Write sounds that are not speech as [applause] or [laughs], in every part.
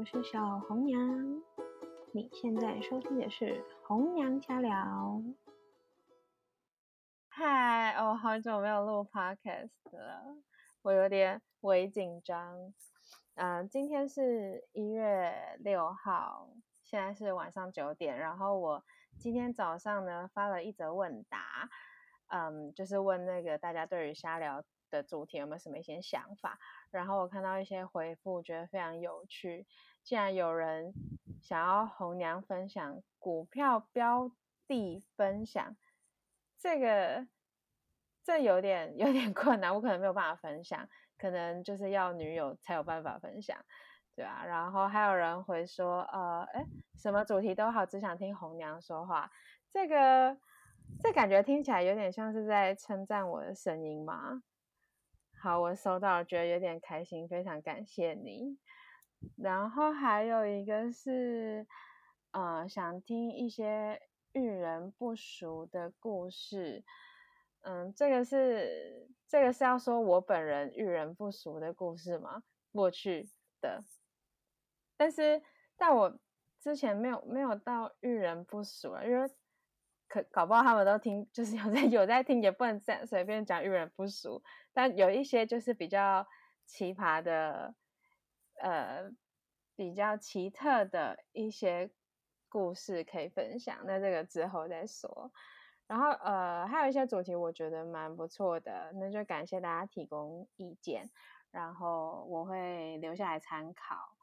我是小红娘。你现在收听的是红娘家聊。嗨，我，好久没有录 podcast 了，我有点微紧张。嗯，今天是一月六号，现在是晚上九点。然后我今天早上呢发了一则问答，嗯，就是问那个大家对于瞎聊的主题有没有什么一些想法。然后我看到一些回复，觉得非常有趣。竟然有人想要红娘分享股票标的分享，这个这有点有点 [laughs] 困难，我可能没有办法分享，可能就是要女友才有办法分享，对啊。然后还有人会说，呃，哎，什么主题都好，只想听红娘说话。这个这感觉听起来有点像是在称赞我的声音吗？好，我收到，觉得有点开心，非常感谢你。然后还有一个是，呃，想听一些遇人不熟的故事。嗯，这个是这个是要说我本人遇人不熟的故事吗？过去的，但是但我之前没有没有到遇人不熟啊，因为。可搞不好他们都听，就是有在 [laughs] 有在听，也不能再随便讲遇人不淑。但有一些就是比较奇葩的，呃，比较奇特的一些故事可以分享。那这个之后再说。然后呃，还有一些主题我觉得蛮不错的，那就感谢大家提供意见，然后我会留下来参考。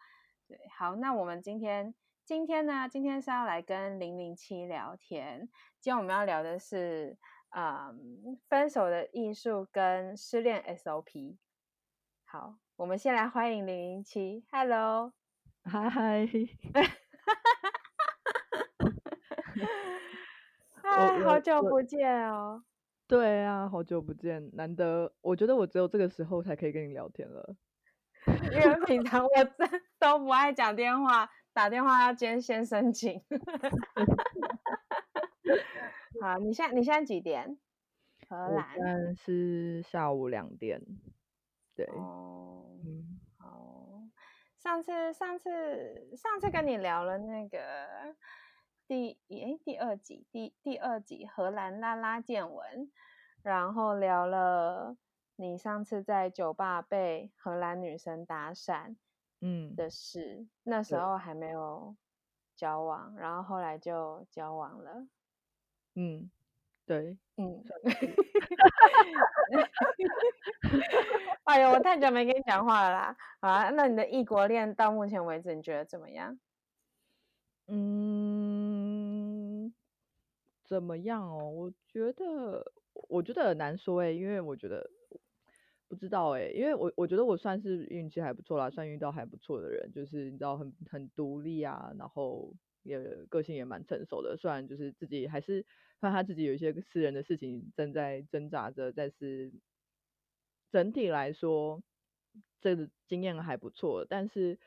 对，好，那我们今天。今天呢，今天是要来跟零零七聊天。今天我们要聊的是，嗯，分手的艺术跟失恋 SOP。好，我们先来欢迎零零七，Hello，嗨嗨，嗨，[laughs] 好久不见哦。对啊，好久不见，难得，我觉得我只有这个时候才可以跟你聊天了，因为平常我真 [laughs] 都不爱讲电话。打电话要先先申请。[laughs] 好，你现在你现在几点？荷兰。是下午两点。对。哦。嗯。好。上次上次上次跟你聊了那个第诶第二集第第二集荷兰拉拉见闻，然后聊了你上次在酒吧被荷兰女生搭讪。嗯的事，那时候还没有交往，然后后来就交往了。嗯，对，嗯。[laughs] 哎呦，我太久没跟你讲话了啦！啊，那你的异国恋到目前为止你觉得怎么样？嗯，怎么样哦？我觉得，我觉得很难说哎，因为我觉得。不知道哎，因为我我觉得我算是运气还不错啦，算遇到还不错的人，就是你知道很很独立啊，然后也个性也蛮成熟的，虽然就是自己还是看他自己有一些私人的事情正在挣扎着，但是整体来说这个经验还不错。但是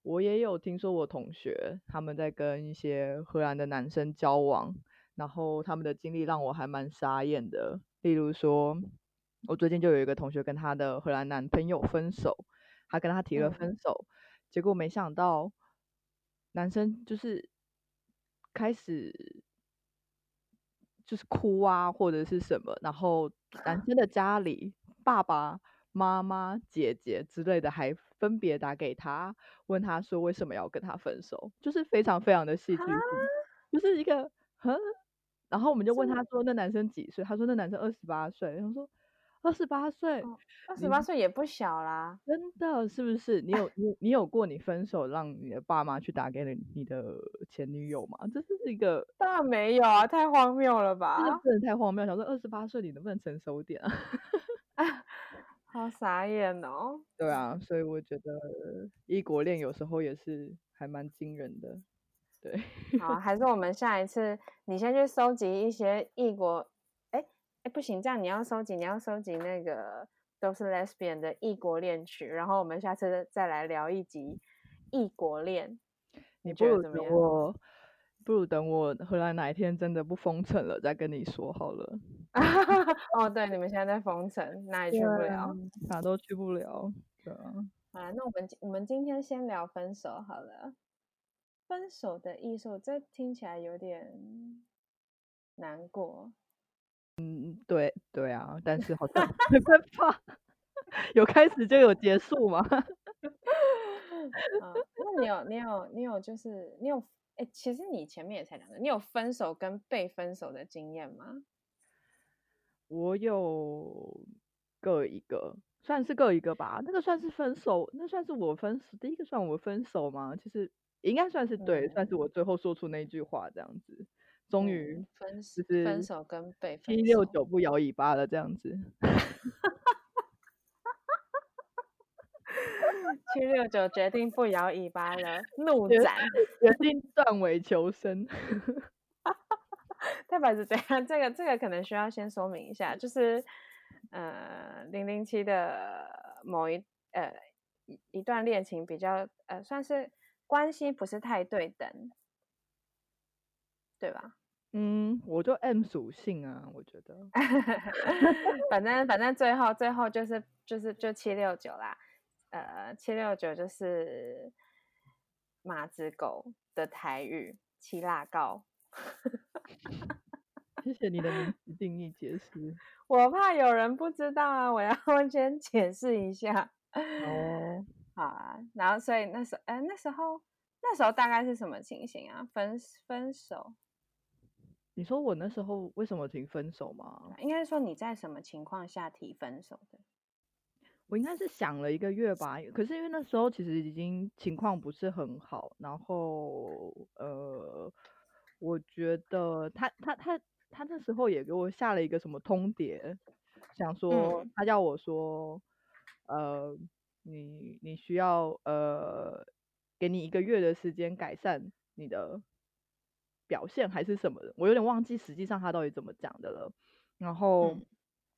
我也有听说我同学他们在跟一些荷兰的男生交往，然后他们的经历让我还蛮傻眼的，例如说。我最近就有一个同学跟她的荷兰男朋友分手，他跟他提了分手，结果没想到男生就是开始就是哭啊或者是什么，然后男生的家里爸爸妈妈姐姐之类的还分别打给他，问他说为什么要跟他分手，就是非常非常的戏剧性，就是一个很，然后我们就问他说那男生几岁，他说那男生二十八岁，他说。二十八岁，二十八岁也不小啦，真的是不是？你有你你有过你分手让你的爸妈去打给你你的前女友吗？这是一个当然没有啊，太荒谬了吧？真的太荒谬，想说二十八岁你能不能成熟点 [laughs] 啊？好傻眼哦。对啊，所以我觉得异国恋有时候也是还蛮惊人的。对，好，还是我们下一次你先去收集一些异国。哎，不行，这样你要收集，你要收集那个都是 lesbian 的异国恋曲，然后我们下次再来聊一集异国恋。你不如等我，不如等我荷兰哪一天真的不封城了，再跟你说好了。[laughs] 哦，对，你们现在在封城，哪也去不了？哪都去不了。对啊。啊，那我们我们今天先聊分手好了。分手的艺术，这听起来有点难过。嗯，对对啊，但是好像 [laughs] 没办法，[laughs] 有开始就有结束嘛。[laughs] 啊，那你有你有你有就是你有哎，其实你前面也才两个，你有分手跟被分手的经验吗？我有各一个，算是各一个吧。那个算是分手，那算是我分手第一个算我分手吗？其实应该算是对，算是我最后说出那句话这样子。终于分就是分手跟被七六九不摇尾巴了这样子。[laughs] 七六九决定不摇尾巴了，怒斩，决定断尾求生。[laughs] 太白是怎样，这个这个可能需要先说明一下，就是呃零零七的某一呃一一段恋情比较呃算是关系不是太对等，对吧？嗯，我就 M 属性啊，我觉得，[laughs] 反正反正最后最后就是就是就七六九啦，呃七六九就是马子狗的台语七辣膏。[laughs] 谢谢你的名词定义解释。[laughs] 我怕有人不知道啊，我要先解释一下。哦，好啊。然后，所以那时候，哎，那时候，那时候大概是什么情形啊？分分手？你说我那时候为什么提分手吗？应该说你在什么情况下提分手的？我应该是想了一个月吧。可是因为那时候其实已经情况不是很好，然后呃，我觉得他他他。他那时候也给我下了一个什么通牒，想说他叫我说，呃，你你需要呃，给你一个月的时间改善你的表现还是什么的，我有点忘记实际上他到底怎么讲的了。然后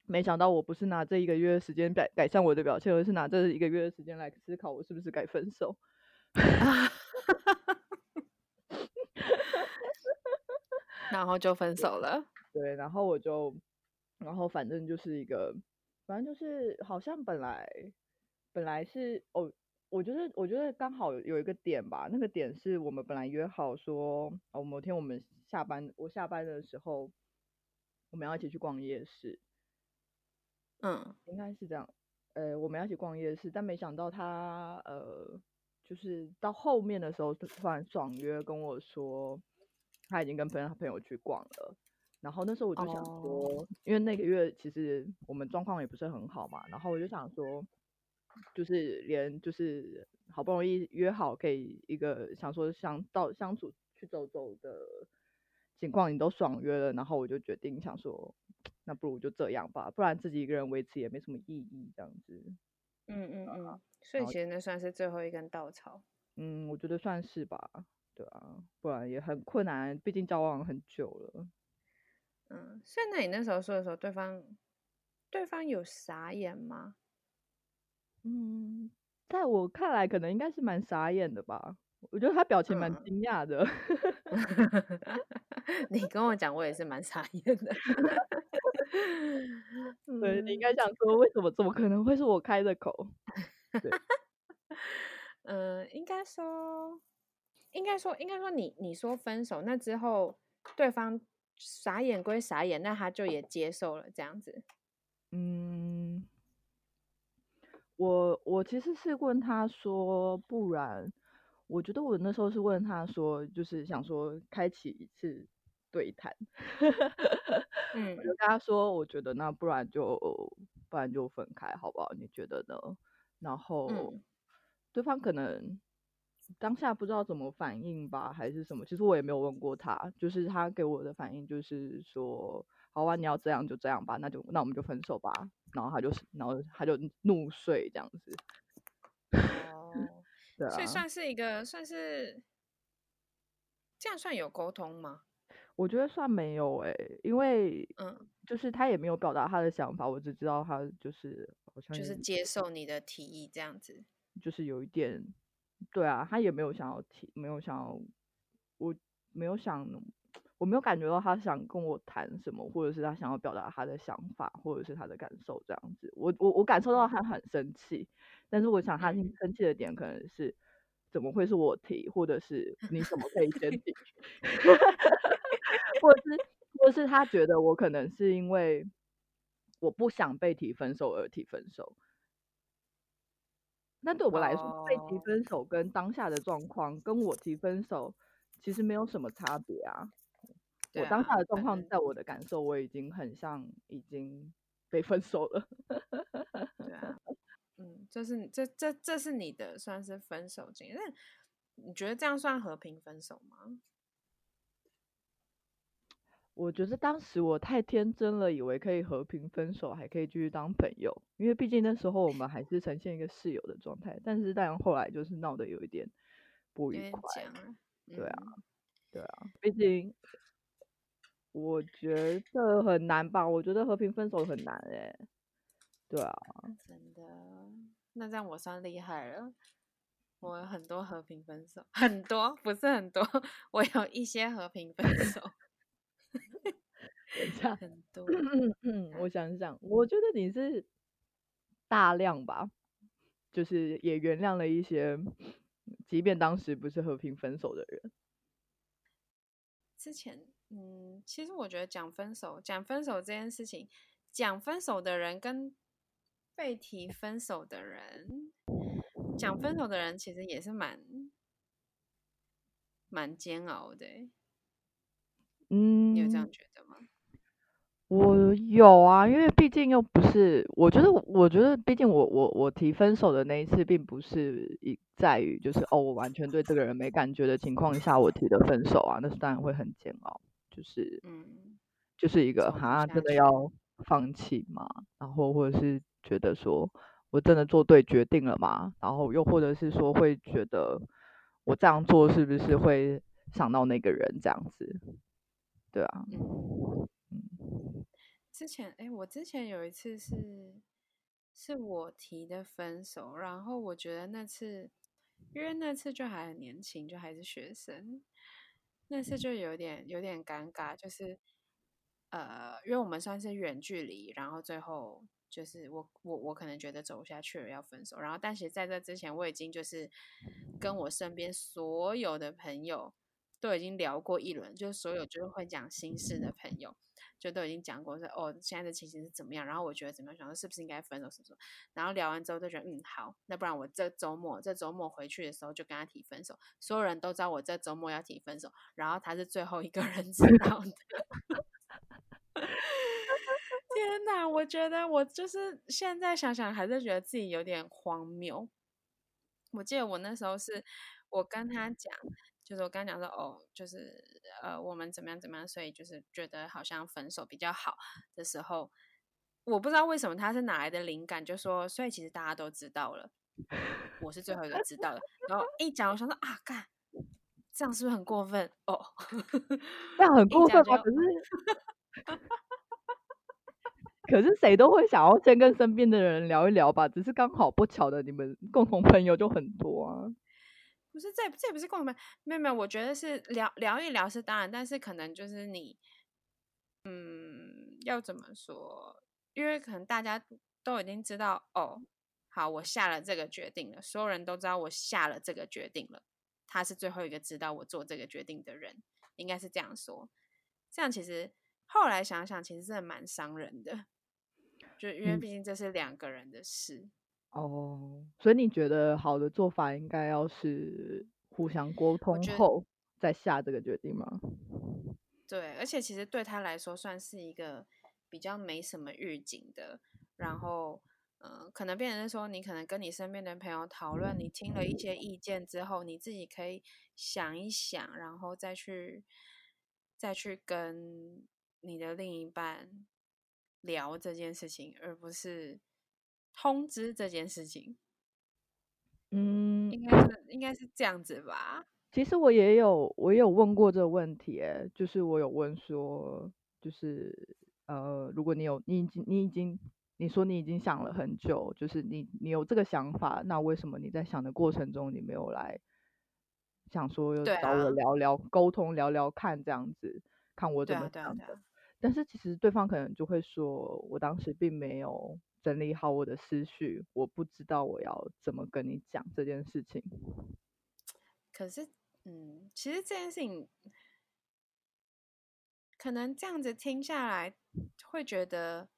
没想到我不是拿这一个月的时间改改善我的表现，而是拿这一个月的时间来思考我是不是该分手。[laughs] 然后就分手了。对，然后我就，然后反正就是一个，反正就是好像本来本来是哦，我觉得我觉得刚好有一个点吧，那个点是我们本来约好说，哦，某天我们下班，我下班的时候我们要一起去逛夜市。嗯，应该是这样。呃，我们要一起逛夜市，但没想到他呃，就是到后面的时候突然爽约跟我说。他已经跟朋友他朋友去逛了，然后那时候我就想说，因为那个月其实我们状况也不是很好嘛，然后我就想说，就是连就是好不容易约好可以一个想说相到相处去走走的情况，你都爽约了，然后我就决定想说，那不如就这样吧，不然自己一个人维持也没什么意义，这样子。嗯嗯嗯，所以其实那算是最后一根稻草。嗯，我觉得算是吧。对啊，不然也很困难，毕竟交往很久了。嗯，所以那你那时候说的时候，对方对方有傻眼吗？嗯，在我看来，可能应该是蛮傻眼的吧。我觉得他表情蛮惊讶的。[laughs] 你跟我讲，我也是蛮傻眼的。[laughs] 对，你应该想说，为什么怎么可能会是我开的口？对，嗯，[laughs] 应该说。应该说，应该说，你你说分手那之后，对方傻眼归傻眼，那他就也接受了这样子。嗯，我我其实是问他说，不然，我觉得我那时候是问他说，就是想说开启一次对谈。[laughs] 嗯，我就跟他说，我觉得那不然就不然就分开好不好？你觉得呢？然后对方可能。当下不知道怎么反应吧，还是什么？其实我也没有问过他，就是他给我的反应就是说：“好啊，你要这样就这样吧，那就那我们就分手吧。”然后他就，然后他就怒睡这样子。哦，[laughs] 对啊，所以算是一个，算是这样算有沟通吗？我觉得算没有哎，因为嗯，就是他也没有表达他的想法，我只知道他就是好像就是接受你的提议这样子，就是有一点。对啊，他也没有想要提，没有想要，我没有想，我我没有感觉到他想跟我谈什么，或者是他想要表达他的想法，或者是他的感受这样子。我我我感受到他很生气，但是我想他嗯生气的点可能是怎么会是我提，或者是你怎么可以先提，[laughs] 或者是或者是他觉得我可能是因为我不想被提分手而提分手。那对我来说，被提哦，分手跟当下的状况跟我提分手其实没有什么差别啊。对我当下啊，的状况，在我的感受，我已经很像已经被分手了。对啊，[laughs] 嗯，这是你这这这是你的算是分手经验，那你觉得这样算和平分手吗？我觉得当时我太天真了，以为可以和平分手，还可以继续当朋友，因为毕竟那时候我们还是呈现一个室友的状态。但是但后来就是闹得有一点不愉快，对啊，嗯，对啊，毕竟我觉得很难吧，我觉得和平分手很难哎、对啊，真的，那这样我算厉害了。我有很多和平分手，[laughs] 很多不是很多，[laughs] 我有一些和平分手，[laughs] 等一下，很多。[coughs] 我想想，我觉得你是大量吧，就是也原谅了一些，即便当时不是和平分手的人。之前，嗯，其实我觉得讲分手，讲分手这件事情，讲分手的人跟被提分手的人，讲分手的人其实也是蛮蛮煎熬的嗯。你有这样嗯，觉得吗？我有啊，因为毕竟又不是，我觉得，我觉得，毕竟我我我提分手的那一次，并不是一在于就是哦，我完全对这个人没感觉的情况下我提的分手啊，那是当然会很煎熬，就是嗯，就是一个走不哈，下真的。要放弃吗？然后或者是觉得说我真的做对决定了吗？然后又或者是说会觉得我这样做是不是会伤到那个人这样子？对啊，嗯，嗯之前，哎，我之前有一次是是我提的分手，然后我觉得那次，因为那次就还很年轻，就还是学生，那次就有点有点尴尬，就是呃，因为我们算是远距离，然后最后就是我我我可能觉得走不下去了要分手，然后但其实在这之前我已经就是跟我身边所有的朋友都已经聊过一轮，就是所有就是会讲心事的朋友。就都已经讲过说哦，现在的情形是怎么样，然后我觉得怎么样，想说是不是应该分手什么什么，然后聊完之后就觉得嗯好，那不然我这周末这周末回去的时候就跟他提分手，所有人都知道我这周末要提分手，然后他是最后一个人知道的。[laughs] 天哪，我觉得我就是现在想想还是觉得自己有点荒谬。我记得我那时候是我跟他讲，就是我跟他讲说，哦，就是呃，我们怎么样怎么样，所以就是觉得好像分手比较好的时候，我不知道为什么他是哪来的灵感，就说，所以其实大家都知道了，我是最后一个知道的。然后一讲，我想说啊，干，这样是不是很过分？哦，这样很过分吗？可是可是谁都会想要先跟身边的人聊一聊吧，只是刚好不巧的，你们共同朋友就很多啊。不是，这这也不是共同朋友，没有没有，我觉得是聊聊一聊是当然，但是可能就是你，嗯，要怎么说？因为可能大家都已经知道，哦，好，我下了这个决定了，所有人都知道我下了这个决定了，他是最后一个知道我做这个决定的人，应该是这样说。这样其实后来想想，其实真的蛮伤人的，就因为嗯毕竟这是两个人的事。哦，所以你觉得好的做法应该要是互相沟我觉得通后再下这个决定吗？对，而且其实对他来说算是一个比较没什么预警的，然后，嗯、可能变成是说，你可能跟你身边的朋友讨论，你听了一些意见之后，你自己可以想一想，然后再去再去跟你的另一半聊这件事情，而不是通知这件事情，嗯，应该是应该是这样子吧？其实我也有我也有问过这个问题，诶，就是我有问说，就是呃，如果你有你已经你已经你说你已经想了很久，就是你你有这个想法，那为什么你在想的过程中你没有来想说对找我啊，聊聊沟通聊聊看这样子？看我怎么想的。但是其实对方可能就会说，我当时并没有整理好我的思绪，我不知道我要怎么跟你讲这件事情。可是，嗯，其实这件事情，可能这样子听下来，会觉得。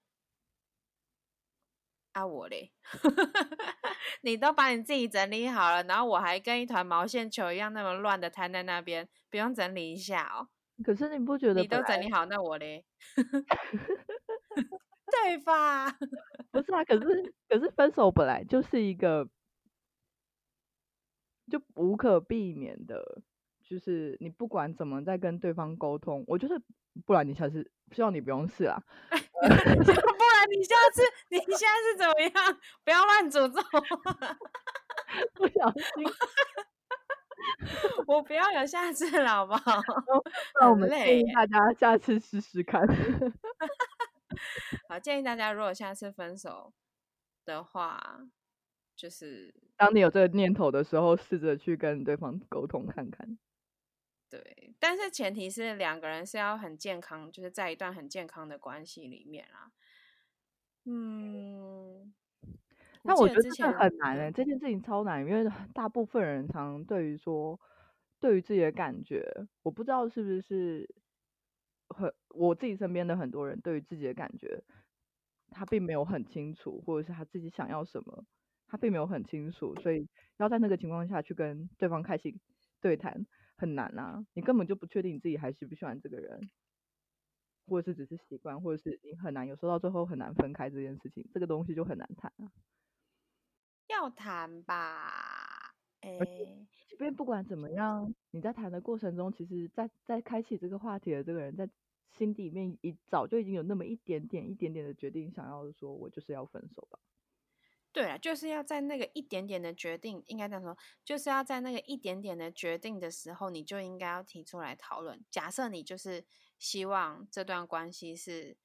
啊我嘞，[laughs] 你都把你自己整理好了，然后我还跟一团毛线球一样那么乱的摊在那边，不用整理一下哦。可是你不觉得你都整理好，那我嘞？[laughs] 对吧？[laughs] 不是啊，可是可是分手本来就是一个就无可避免的，就是你不管怎么在跟对方沟通，我就是不然你下次希望你不用试啊。[laughs] 你下次你现在是怎么样？不要乱诅咒，不小心，[laughs] 我不要有下次了，好不好？[laughs] 那我们建议大家下次试试看。好，建议大家如果下次分手的话，就是当你有这个念头的时候，试着去跟对方沟通看看。对，但是前提是两个人是要很健康，就是在一段很健康的关系里面啊。嗯，那我觉得这很难诶，这件事情超难，因为大部分人常对于说，对于自己的感觉，我不知道是不是很我自己身边的很多人对于自己的感觉，他并没有很清楚，或者是他自己想要什么，他并没有很清楚，所以要在那个情况下去跟对方开启对谈很难啊，你根本就不确定你自己还喜不喜欢这个人。或者是只是习惯，或者是你很难，有时候到最后很难分开这件事情，这个东西就很难谈啊。要谈吧，哎，即便不管怎么样，你在谈的过程中，其实，在在开启这个话题的这个人，在心底里面已早就已经有那么一点点、一点点的决定，想要说，我就是要分手吧。对啊，就是要在那个一点点的决定，应该这样说，就是要在那个一点点的决定的时候，你就应该要提出来讨论。假设你就是。希望这段关系是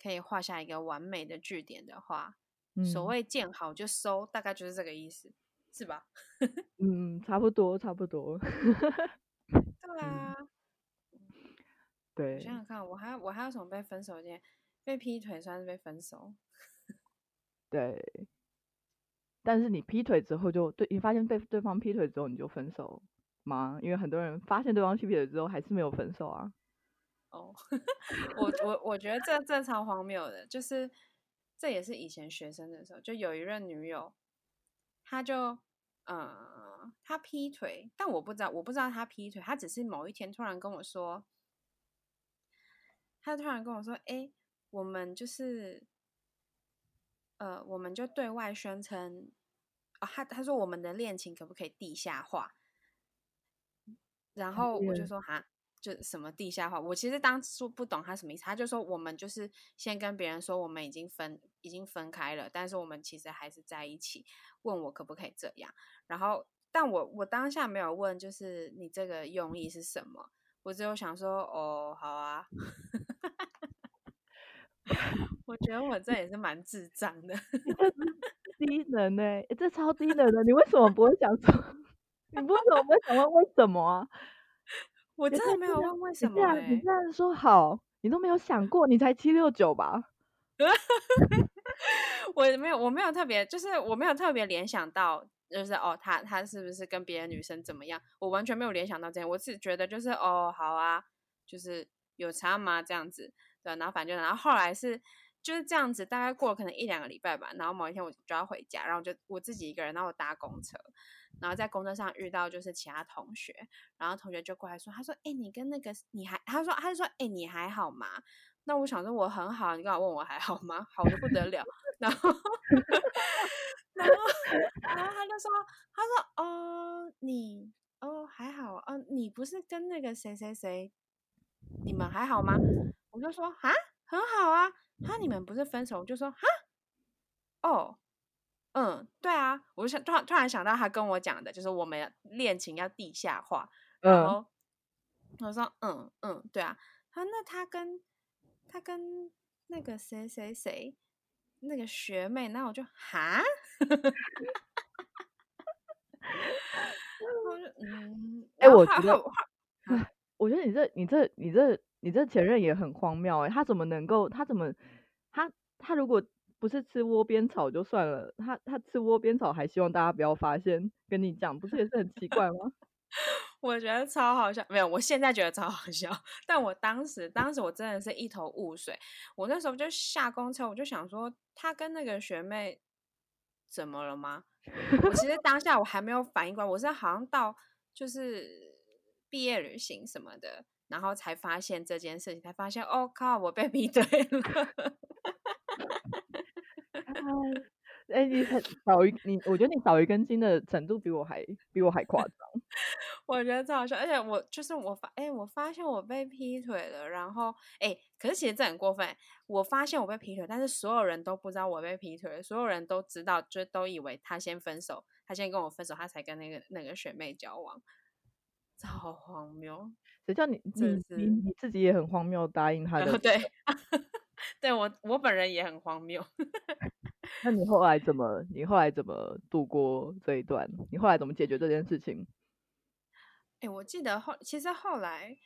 可以画下一个完美的句点的话，所谓见好就收，大概就是这个意思，是吧？[laughs] 嗯，差不多，差不多。对啊，对。我想想看，我还我还有什么被分手件？被劈腿算是被分手。[laughs] 对。但是你劈腿之后就对，你发现被对方劈腿之后你就分手吗？因为很多人发现对方劈腿之后还是没有分手啊。哦，[laughs] 我我我觉得这这超荒谬的，就是这也是以前学生的时候，就有一任女友，她就呃她劈腿，但我不知道我不知道她劈腿，她只是某一天突然跟我说，他突然跟我说，哎，我们就是呃我们就对外宣称，啊他他说我们的恋情可不可以地下化，然后我就说哈。就什么地下化，我其实当初不懂他什么意思。他就说我们就是先跟别人说我们已经分已经分开了，但是我们其实还是在一起。问我可不可以这样？然后，但我我当下没有问，就是你这个用意是什么？我只有想说，哦，好啊。[laughs] 我觉得我这也是蛮智障的，[laughs] 低能呢，[laughs] 这超低能的。你为什么不会想说？你为什么不会想问为什么啊？我真的没有问为什么哎，你这样说好，你都没有想过，你才七六九吧？[laughs] 我没有，我没有特别，就是我没有特别联想到，就是哦，他他是不是跟别的女生怎么样？我完全没有联想到这样，我只觉得就是哦，好啊，就是有差吗？这样子，对，然后反正然后后来是就是这样子，大概过了可能一两个礼拜吧，然后某一天我就要回家，然后就我自己一个人，然后我搭公车。然后在公车上遇到就是其他同学，然后同学就过来说，他说：“哎，你跟那个你还？”他说：“他就说，哎，你还好吗？”那我想说我很好，你刚好问我还好吗？好的不得了。然后，[laughs] 然后，然后他就说：“他说哦，你哦还好，哦，你不是跟那个谁谁谁，你们还好吗？”我就说：“啊，很好啊。”他你们不是分手？我就说：“哈，哦。”嗯，对啊，我就想突然突然想到他跟我讲的，就是我们恋情要地下化。然后我说，嗯嗯，对啊。他那他跟他跟那个谁谁谁那个学妹，那我就哈，[laughs] 我就嗯，哎，我觉得，[laughs] 我觉得你这你这你这你这前任也很荒谬哎，他怎么能够？他怎么？他他如果不是吃窝边草就算了，他他吃窝边草还希望大家不要发现，跟你讲，不是也是很奇怪吗？[laughs] 我觉得超好笑，没有，我现在觉得超好笑，但我当时当时我真的是一头雾水。我那时候就下公车，我就想说，他跟那个学妹怎么了吗？我其实当下我还没有反应过来，我是好像到就是毕业旅行什么的。然后才发现这件事情，才发现，哦靠，我被劈腿了。[laughs] 哎，你很少一你，我觉得你少一根筋的程度比我还比我还夸张。[laughs] 我觉得这好笑，而且我就是我发，哎，我发现我被劈腿了。然后，哎，可是其实这很过分。我发现我被劈腿，但是所有人都不知道我被劈腿，所有人都知道，就都以为他先分手，他先跟我分手，他才跟那个那个学妹交往。这好荒谬。谁叫你你你你自己也很荒谬，答应他的？[laughs] 对，对我我本人也很荒谬。[laughs] 那你后来怎么？你后来怎么度过这一段？你后来怎么解决这件事情？哎，我记得后其实后来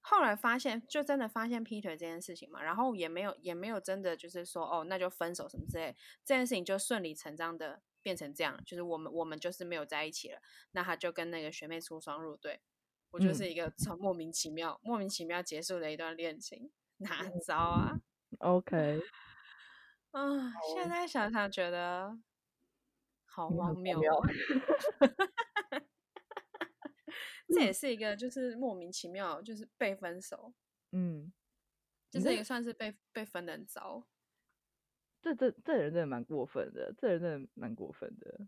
后来发现，就真的发现劈腿这件事情嘛，然后也没有也没有真的就是说哦，那就分手什么之类，这件事情就顺理成章的变成这样，就是我们我们就是没有在一起了。那他就跟那个学妹出双入对。我就是一个超莫名其妙、莫名其妙结束的一段恋情，哪招啊？OK，[sighs] 啊，现在想想觉得好荒谬。[laughs] 这也是一个就是莫名其妙，就是被分手，嗯，就是也算是被被分的糟。这这这人真的蛮过分的，这人真的蛮过分的。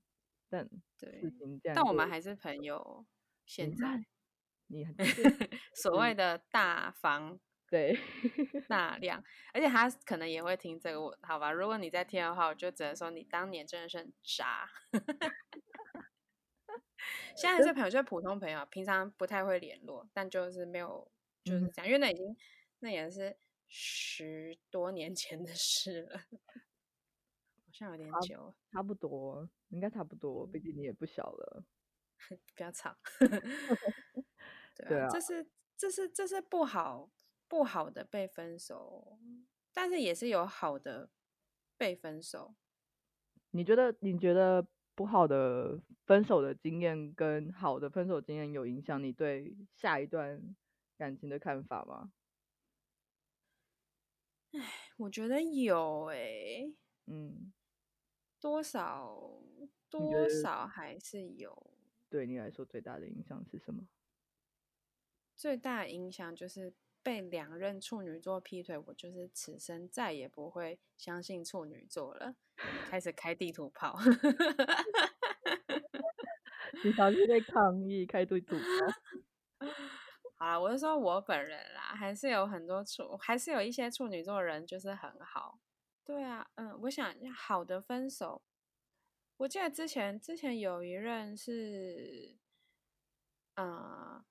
但对，但但我们还是朋友。现在。你很 [laughs] 所谓的大方，[laughs] 对大量，而且他可能也会听这个，我好吧？如果你在听的话，我就只能说你当年真的是很渣。[laughs] 现在是朋友，就是普通朋友，平常不太会联络，但就是没有就是这样，因为那已经那也是十多年前的事了，[laughs] 好像有点久，差不多，应该差不多，毕竟你也不小了，[laughs] 不要吵。[laughs] 对啊，这是这是这是不好不好的被分手，但是也是有好的被分手。你觉得你觉得不好的分手的经验跟好的分手经验有影响你对下一段感情的看法吗？哎，我觉得有哎，嗯，多少多少还是有。对你来说最大的影响是什么？最大的影响就是被两任处女座劈腿，我就是此生再也不会相信处女座了，开始开地图炮。[laughs] 你小心被抗议开地图炮。好了，我是说我本人啦，还是有很多处，还是有一些处女座人就是很好。对啊，嗯，我想好的分手，我记得之前之前有一任是，嗯。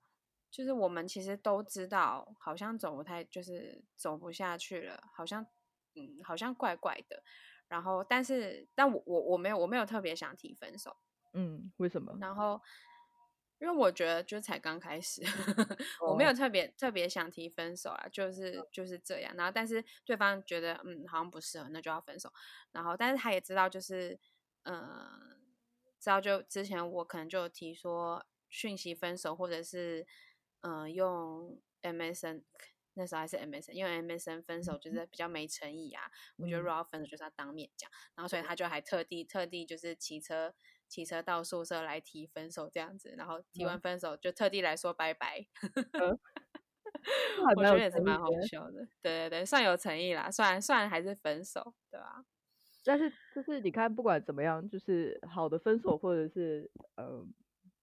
就是我们其实都知道，好像走不太，就是走不下去了，好像，嗯，好像怪怪的。然后，但是，但我我我没有我没有特别想提分手，嗯，为什么？然后，因为我觉得就才刚开始，[laughs] 我没有特别特别想提分手啊，就是就是这样。然后，但是对方觉得嗯好像不适合，那就要分手。然后，但是他也知道，就是嗯，知道就之前我可能就提说讯息分手，或者是。嗯，用 MSN 那时候还是 MSN，因为 MSN 分手就是比较没诚意啊。我觉得如果要分手，就是要当面讲。然后所以他就还特地特地就是骑车骑车到宿舍来提分手这样子，然后提完分手就特地来说拜拜。[laughs] 我觉得也是蛮好笑的，对对对，算有诚意啦，算算还是分手，对吧？但是就是你看，不管怎么样，就是好的分手或者是呃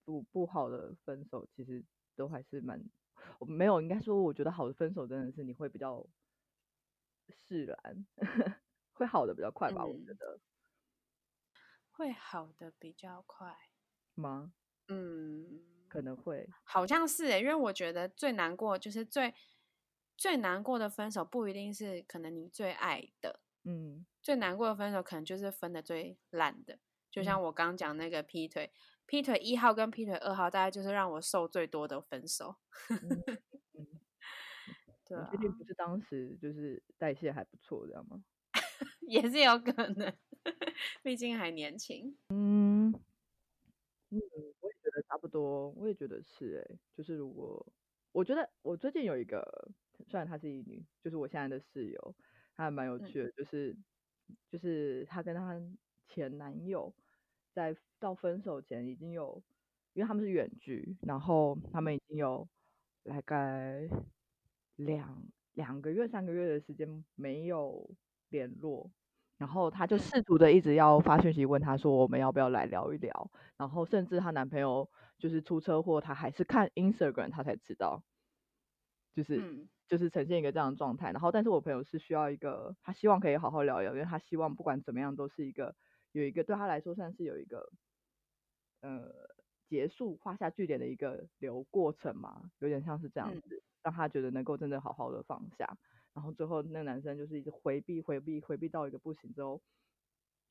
不不好的分手，其实。都还是蛮，没有，应该说，我觉得好的分手真的是你会比较释然，[laughs] 会好的比较快吧？我觉得会好的比较快吗？嗯，可能会，好像是诶，因为我觉得最难过就是最最难过的分手不一定是可能你最爱的，嗯，最难过的分手可能就是分的最烂的，就像我刚讲那个劈腿。劈腿一号跟劈腿二号，大概就是让我受最多的分手。[laughs] 对啊，你确定不是当时就是代谢还不错，这样吗？[laughs] 也是有可能，毕竟还年轻。嗯嗯，我也觉得差不多，我也觉得是哎、就是如果我觉得我最近有一个，虽然她是一女，就是我现在的室友，她还蛮有嗯趣的，就是就是她跟她前男友在到分手前已经有，因为他们是远距，然后他们已经有大概两两个月、三个月的时间没有联络，然后她就嗯。试图的一直要发讯息问他说我们要不要来聊一聊，然后甚至她男朋友就是出车祸，她还是看 Instagram 她才知道，就是嗯。就是呈现一个这样的状态。然后，但是我朋友是需要一个，他希望可以好好聊一聊，因为他希望不管怎么样都是一个有一个对他来说算是有一个呃结束画下句点的一个流过程嘛，有点像是这样嗯。子，让他觉得能够真的好好的放下。然后最后那个男生就是一直回避回避回避到一个不行之后，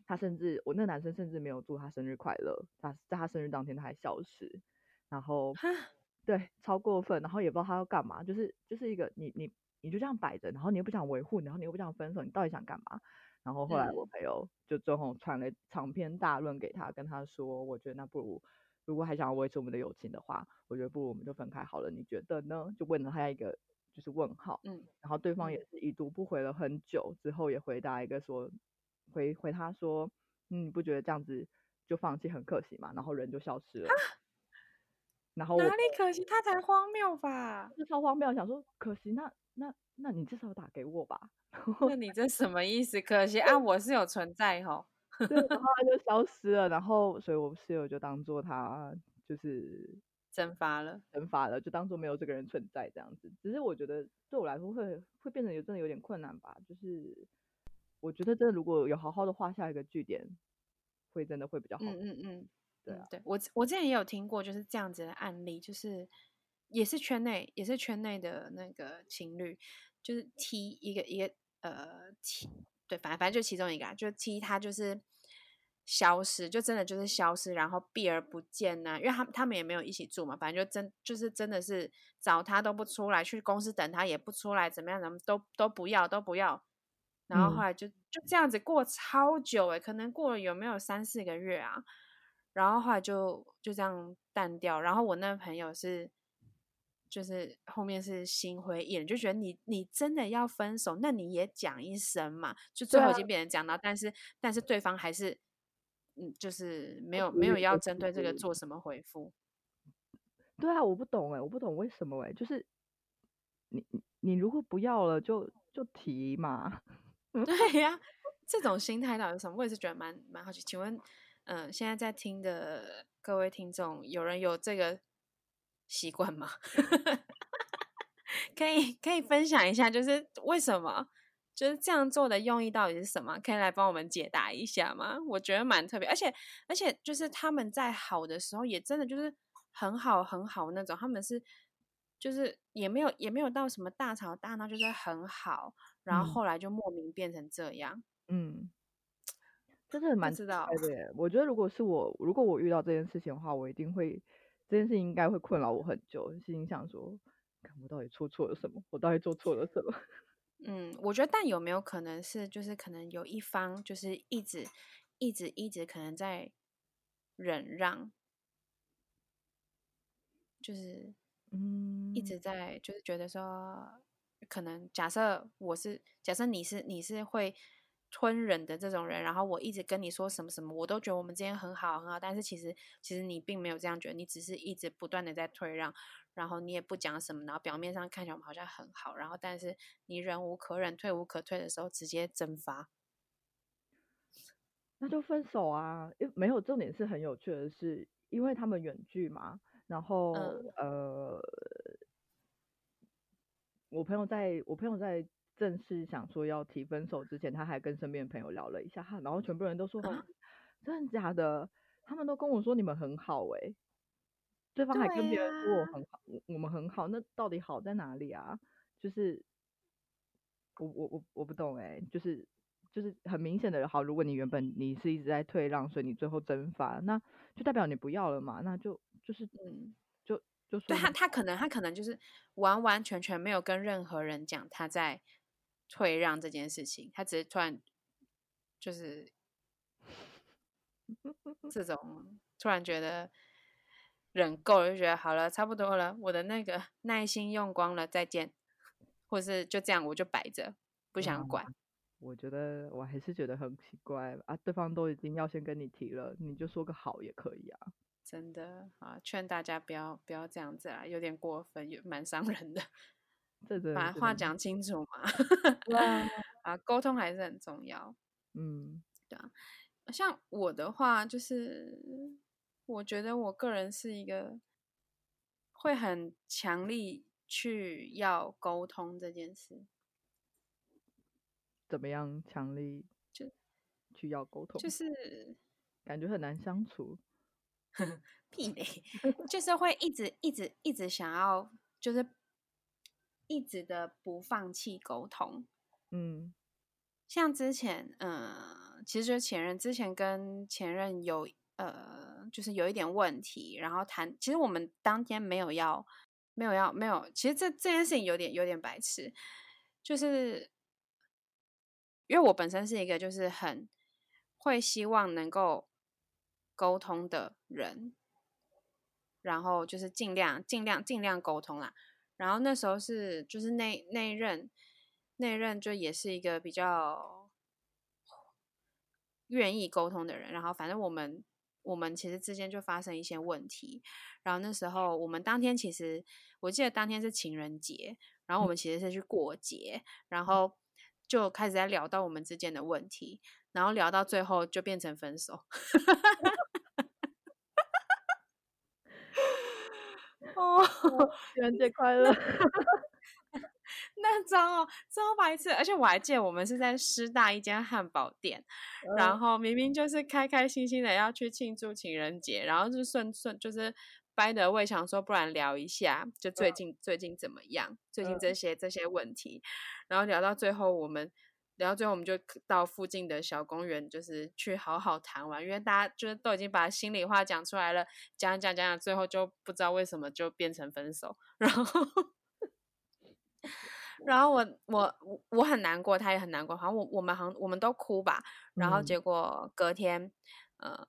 他甚至我那个男生甚至没有祝他生日快乐，他在他生日当天他还消失，然后哈，对超过分，然后也不知道他要干嘛，就是就是一个你你你就这样摆着，然后你又不想维护，然后你又不想分手，你到底想干嘛？然后后来我嗯朋友就最后传了长篇大论给他，跟他说，我觉得那不如如果还想要维持我们的友情的话，我觉得不如我们就分开好了，你觉得呢？就问了他一个就是问号，嗯然后对方嗯也是已读不回了很久之后，也回答一个说，回回他说，嗯，你不觉得这样子就放弃很可惜嘛？然后人就消失了。然后哪里可惜？他才荒谬吧？就超荒谬，想说可惜那那那你至少打给我吧。[laughs] 那你这什么意思？可惜啊，我是有存在吼。[laughs] 对，然后他就消失了，然后所以我室友就当做他就是蒸发了。蒸发了，就当做没有这个人存在这样子。只是我觉得对我来说会会变得有真的有点困难吧，就是我觉得真的如果有好好的画下一个句点，会真的会比较好。嗯嗯嗯，对啊，嗯对我我之前也有听过就是这样子的案例，就是也是圈内也是圈内的那个情侣，就是 T 一个一个呃 T 对，反正反正就其中一个啊，就 T 他就是消失，就真的就是消失，然后避而不见呐、因为他们他们也没有一起住嘛，反正就真就是真的是找他都不出来，去公司等他也不出来，怎么样怎么都都不要都不要，然后后嗯来就就这样子过超久诶、可能过了有没有三四个月啊？然后后来就就这样淡掉。然后我那个朋友是，就是后面是心灰意冷，就觉得你你真的要分手，那你也讲一声嘛。就最后已经被人讲到，但是但是对方还是，嗯，就是没有没有要针对这个做什么回复。对啊，我不懂哎，我不懂为什么哎，就是你你你如果不要了就就提嘛。[laughs] 对呀、这种心态到底是什么？我也是觉得蛮蛮好奇。请问，嗯、现在在听的各位听众，有人有这个习惯吗？[laughs] 可以可以分享一下，就是为什么就是这样做的用意到底是什么？可以来帮我们解答一下吗？我觉得蛮特别，而且而且就是他们在好的时候，也真的就是很好很好那种，他们是就是也没有也没有到什么大吵大闹，就是很好，然后嗯后来就莫名变成这样，嗯，真的蛮知道奇怪的耶。我觉得如果是我，如果我遇到这件事情的话，我一定会这件事情应该会困扰我很久，心里想说，看我到底做错了什么？我到底做错了什么？[laughs] 嗯，我觉得，但有没有可能是，就是可能有一方就是一直一直一直可能在忍让，就是嗯，一直在就是觉得说，可能假设我是假设你是你是会吞忍的这种人，然后我一直跟你说什么什么，我都觉得我们之间很好很好，但是其实其实你并没有这样觉得，你只是一直不断的在退让，然后你也不讲什么，然后表面上看起来我们好像很好，然后但是你忍无可忍、退无可退的时候，直接蒸发。那就分手啊！没有重点是很有趣的是，因为他们远距嘛，然后、嗯呃，我朋友在我朋友在正式想说要提分手之前，他还跟身边的朋友聊了一下，他然后全部人都说、真的假的？他们都跟我说你们很好诶、对方还跟别人说我啊很好，我我们很好，那到底好在哪里啊？就是我我我我不懂诶、就是就是很明显的好，如果你原本你是一直在退让，所以你最后蒸发，那就代表你不要了嘛，那就就是嗯，就就对他，他可能他可能就是完完全全没有跟任何人讲他在退让这件事情，他只是突然就是这种突然觉得忍够了，就觉得好了，差不多了，我的那个耐心用光了，再见，或是就这样我就摆着不想管。我觉得我还是觉得很奇怪啊，对方都已经要先跟你提了，你就说个好也可以啊。真的啊，劝大家不要不要这样子啊，有点过分，也蛮伤人的。这真把话讲清楚嘛，[laughs] 哇啊，沟通还是很重要。嗯。像我的话，就是我觉得我个人是一个会很强力去要沟通这件事，怎么样强力就去要沟通，就？是 [laughs] 感觉很难相处。[laughs] 屁嘞，就是会一直一直一直想要，就是一直的不放弃沟通。嗯像之前，嗯、其实就前任之前跟前任有呃，就是有一点问题，然后谈，其实我们当天没有要，没有要，没有，其实这这件事情有点有点白痴，就是因为我本身是一个就是很会希望能够沟通的人，然后就是尽量尽量尽量沟通啦。然后那时候是就是那那一任那一任就也是一个比较愿意沟通的人，然后反正我们我们其实之间就发生一些问题，然后那时候我们当天其实我记得当天是情人节，然后我们其实是去过节，然后就开始在聊到我们之间的问题，然后聊到最后就变成分手。[laughs] 哦，[laughs] 情人节快乐！[laughs] 那张哦，超白痴！而且我还记得我们是在师大一间汉堡店，然嗯后明明就是开开心心的要去庆祝情人节，然后就顺顺就是掰的位想说，不然聊一下，就最近、最近怎么样？最近这些、这些问题，然后聊到最后，我们聊到最后，我们就到附近的小公园，就是去好好谈完，因为大家就是都已经把心里话讲出来了，讲一讲讲讲，最后就不知道为什么就变成分手，[laughs] 然后。然后我我我我很难过，他也很难过，好像我我们好像我们都哭吧。然后嗯结果隔天，呃，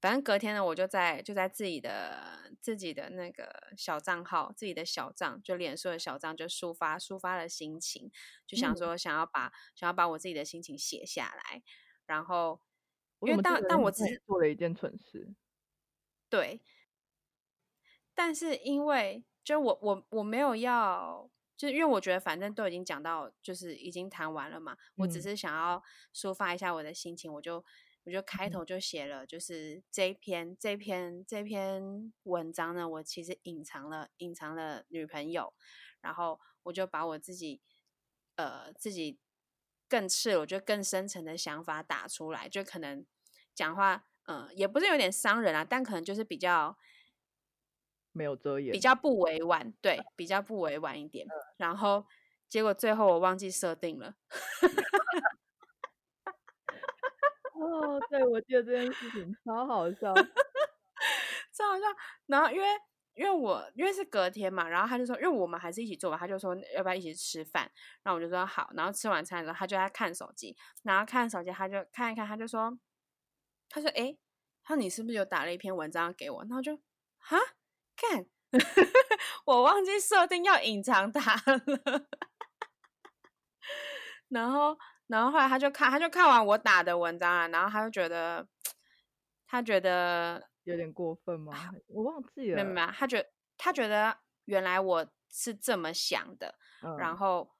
反正隔天呢，我就在就在自己的自己的那个小账号，自己的小账，就脸书的小账，就抒发抒发了心情，就想嗯说想要把想要把我自己的心情写下来。然后，因为但但我只是做了一件蠢事。对，但是因为就我我我没有要，就是因为我觉得反正都已经讲到，就是已经谈完了嘛，我只嗯是想要抒发一下我的心情，我就我就开嗯。头就写了，就是这一篇这篇这篇文章呢，我其实隐藏了隐藏了女朋友，然后我就把我自己呃自己更赤裸，就更深层的想法打出来，就可能讲话，嗯、也不是有点伤人啊，但可能就是比较没有遮掩，比较不委婉，对，比较不委婉一点。然后结果最后我忘记设定了，哦，对，我记得这件事情超好笑。[laughs] 超好笑。然后因为因为我因为是隔天嘛，然后他就说，因为我们还是一起做嘛，他就说要不要一起吃饭？然后我就说好。然后吃晚餐的时候，他就在看手机，然后看手机，他就看一看，他就说，他说，诶，他说你是不是有打了一篇文章给我？然后就哈，看，[laughs] 我忘记设定要隐藏他了。[laughs] 然后，然后后来他就看，他就看完我打的文章啊，然后他就觉得，他觉得有点过分吗？我忘记了。没有没有，他觉他觉得原来我是这么想的，然嗯后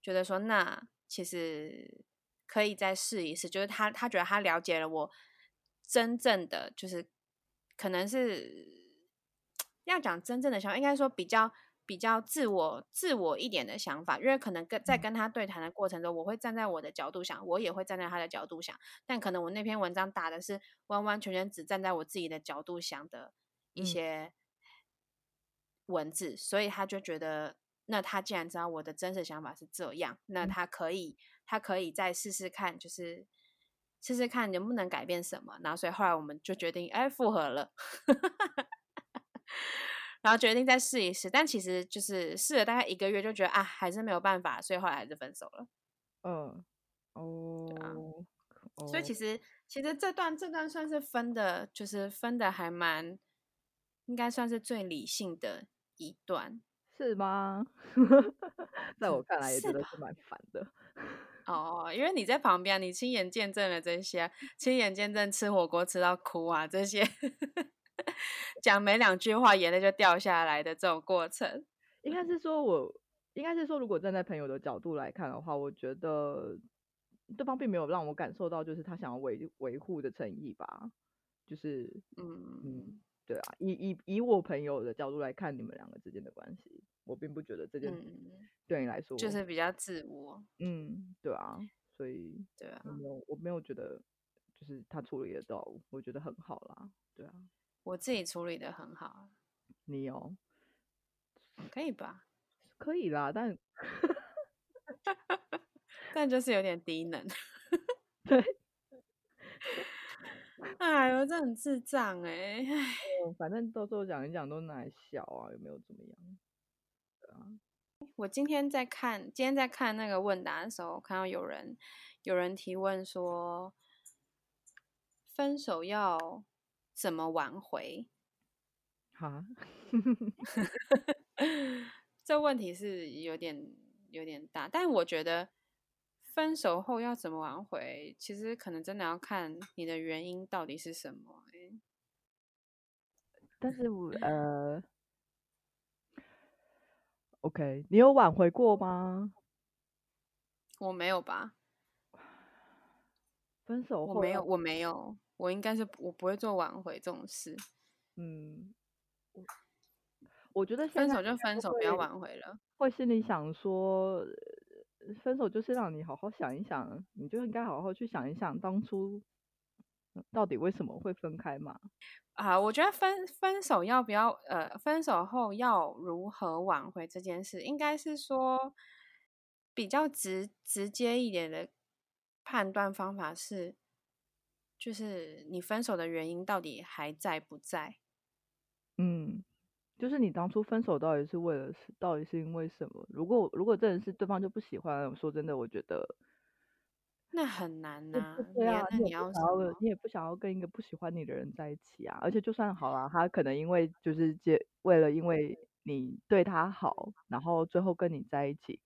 觉得说那其实可以再试一试，就是他他觉得他了解了我真正的就是可能是 [tsk] 要讲真正的想法，应该说比较比较自我自我一点的想法，因为可能跟在嗯。跟他对谈的过程中，我会站在我的角度想，我也会站在他的角度想，但可能我那篇文章打的是完完全全只站在我自己的角度想的一嗯。些文字，所以他就觉得，那他既然知道我的真实想法是这样，那嗯。他可以，他可以再试试看，就是试试看能不能改变什么。然后，所以后来我们就决定，哎，复合了。然后决定再试一试，但其实就是试了大概一个月，就觉得啊还是没有办法，所以后来还是分手了。嗯，哦，所以其实其实这段这段算是分的，就是分的还蛮，应该算是最理性的一段，是吗？[laughs] 在我看来也真的是蛮烦的。哦，因为你在旁边，你亲眼见证了这些，亲眼见证吃火锅吃到哭啊，这些讲没两句话眼泪就掉下来的这种过程，应该是说我，应该是说，如果站在朋友的角度来看的话，我觉得对方并没有让我感受到就是他想要维维护的诚意吧，就是嗯嗯，对啊，以以以我朋友的角度来看你们两个之间的关系，我并不觉得这件事对你来说就是比较自我，嗯，对啊，所以对啊，我没有我没有觉得就是他处理的到，我觉得很好啦，对啊。我自己处理的很好，你有？可以吧？可以啦，但 [laughs] 但就是有点低能。对。哎呦，这很智障哎！反正到时候讲一讲都拿来笑啊，有没有怎么样？对啊。我今天在看，今天在看那个问答的时候，看到有人有人提问说，分手要。怎么挽回？啊，[laughs] 这问题是有点有点大，但我觉得分手后要怎么挽回，其实可能真的要看你的原因到底是什么。但是我呃，OK，你有挽回过吗？我没有吧。分手我没有，我没有。我应该是我不会做挽回这种事，嗯，我我觉得分手就分手，不要挽回了。会心里想说，分手就是让你好好想一想，你就应该好好去想一想当初到底为什么会分开嘛。啊，我觉得分分手要不要呃，分手后要如何挽回这件事，应该是说比较直直接一点的判断方法是。就是你分手的原因到底还在不在？嗯，就是你当初分手到底是为了是，到底是因为什么？如果如果真的是对方就不喜欢，说真的，我觉得那很难呐。对啊，那你要你也不想要跟一个不喜欢你的人在一起啊。而且就算好了，他可能因为就是结为了因为你对他好，然后最后跟你在一起，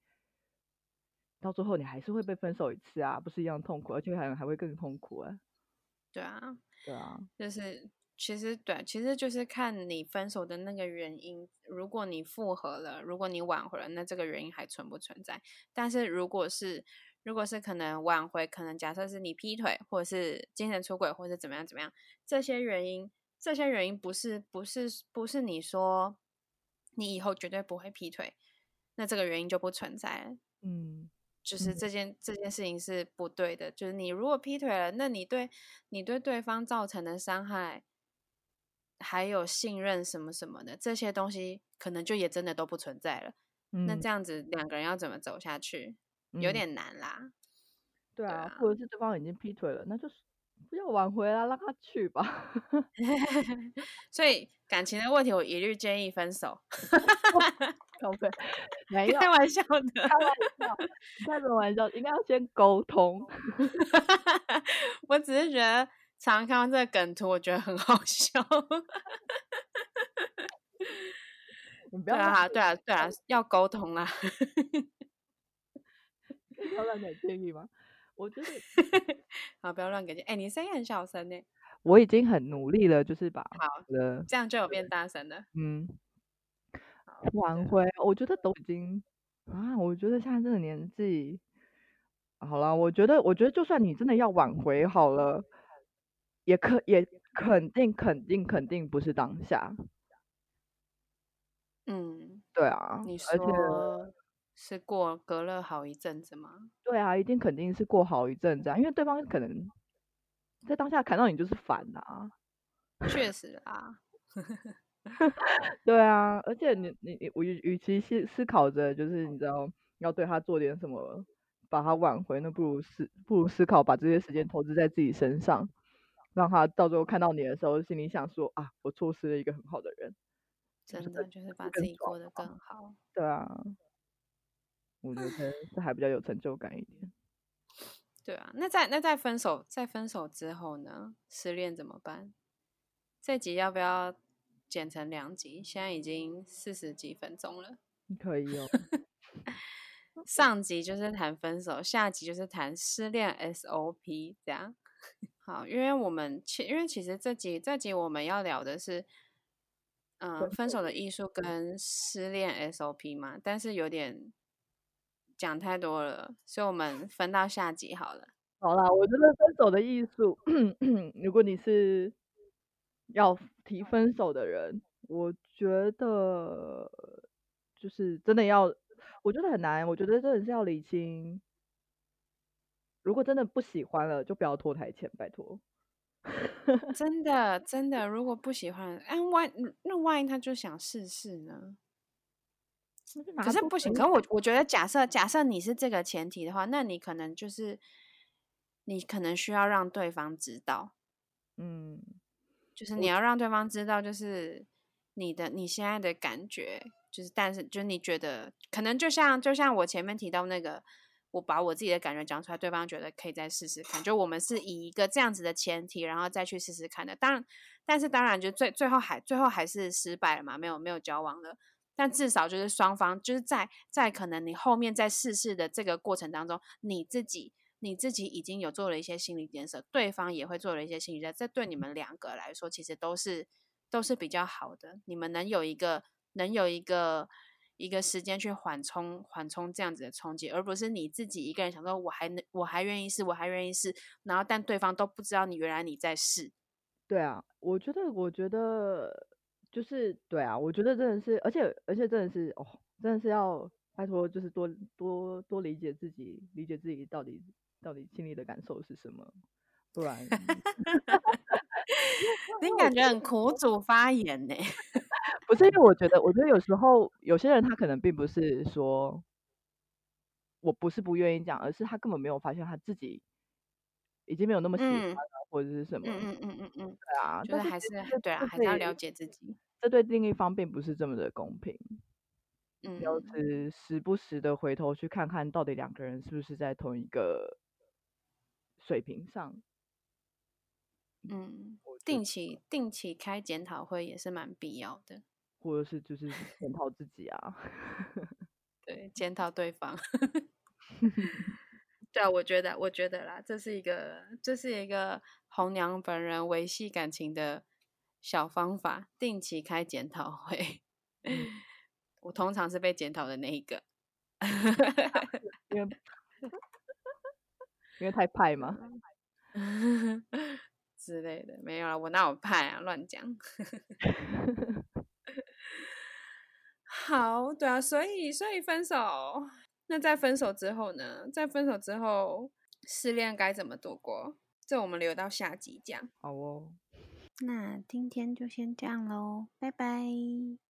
到最后你还是会被分手一次啊，不是一样痛苦，而且还还会更痛苦啊。对啊，对啊，就是其实对，其实就是看你分手的那个原因。如果你复合了，如果你挽回了，那这个原因还存不存在？但是如果是，如果是可能挽回，可能假设是你劈腿，或者是精神出轨，或者怎么样怎么样，这些原因，这些原因不是不是不是你说你以后绝对不会劈腿，那这个原因就不存在了。嗯。就是这件这件事情是不对的，就是你如果劈腿了，那你对你对对方造成的伤害，还有信任什么什么的这些东西，可能就也真的都不存在了。那这样子两个人要怎么走下去，有点难啦。对啊，或者是对方已经劈腿了，那就是不要挽回了，让他去吧。[laughs] 所以感情的问题，我一律建议分手。[laughs] OK，没有开玩笑的，开玩笑，开什么玩笑？应该要先沟通。[laughs] 我只是觉得常常看到这个梗图，我觉得很好笑。[laughs] 对啊，对啊，对啊，要沟通啦。不要乱给建议吗？我觉得，[laughs] 好，不要乱给建议。哎，你声音很小声呢。我已经很努力了，就是把好的，这样就有变大声了。嗯。挽回，我觉得都已经啊，我觉得现在这个年纪，好了，我觉得，我觉得就算你真的要挽回好了，也可也肯定肯定肯定不是当下。嗯，对啊，你说是过隔了好一阵子吗？对啊，一定肯定是过好一阵子，啊，因为对方可能在当下看到你就是烦啊。确实啊。[laughs] [laughs] 对啊，而且你你你，我与与其思思考着，就是你知道要对他做点什么，把他挽回，那不如思不如思考把这些时间投资在自己身上，让他到最后看到你的时候，心里想说啊，我错失了一个很好的人。真的就是把自己过得更好。对啊，我觉得这还比较有成就感一点。[laughs] 对啊，那在那在分手在分手之后呢？失恋怎么办？这集要不要剪成两集？现在已经四十几分钟了。[laughs] 可以哦。[laughs] 上集就是谈分手，下集就是谈失恋 SOP，这样。[laughs] 好，因为我们其因为其实这集这集我们要聊的是，嗯，分手的艺术跟失恋 SOP 嘛，但是有点讲太多了，所以我们分到下集好了。好啦，我觉得分手的艺术，[coughs] 如果你是要提分手的人，我觉得就是真的要。我觉得很难，我觉得真的是要理清。如果真的不喜欢了，就不要拖台前，拜托。真的，[laughs] 真的，如果不喜欢，哎，万那万一他就想试试呢？可是不行。可我我觉得，假设假设你是这个前提的话，那你可能就是你可能需要让对方知道，嗯，就是你要让对方知道，就是你的你现在的感觉。就是，但是，就是你觉得可能就像，就像我前面提到那个，我把我自己的感觉讲出来，对方觉得可以再试试看。就我们是以一个这样子的前提，然后再去试试看的。当然，但是当然，就最最后还最后还是失败了嘛，没有没有交往了。但至少就是双方就是在在可能你后面在试试的这个过程当中，你自己你自己已经有做了一些心理建设，对方也会做了一些心理建设，这对你们两个来说，其实都是都是比较好的。你们能有一个。能有一个一个时间去缓冲缓冲这样子的冲击，而不是你自己一个人想说我还能我还愿意试我还愿意试，然后但对方都不知道你原来你在试。对啊，我觉得我觉得就是对啊，我觉得真的是，而且而且真的是哦，真的是要拜托，就是多多多理解自己，理解自己到底到底心里的感受是什么，不然 [laughs] 你感觉很苦主发言呢。不是因为我觉得，我觉得有时候有些人他可能并不是说，我不是不愿意讲，而是他根本没有发现他自己已经没有那么喜欢了，或者是什么。嗯嗯嗯嗯嗯。对啊，就是还是对啊，还是要了解自己。这对另一方并不是这么的公平。嗯。就是时不时的回头去看看到底两个人是不是在同一个水平上。嗯，定期定期开检讨会也是蛮必要的。或者是就是检讨自己啊，[laughs] 对，检讨对方。[laughs] 对啊，我觉得，我觉得啦，这是一个，这是一个红娘本人维系感情的小方法，定期开检讨会。[laughs] 我通常是被检讨的那一个，因为因为太派嘛 [laughs] 之类的，没有了，我哪有派啊，乱讲。[laughs] 好，对啊，所以所以分手，那在分手之后呢？在分手之后，失恋该怎么度过？这我们留到下集讲。好哦，那今天就先这样喽，拜拜。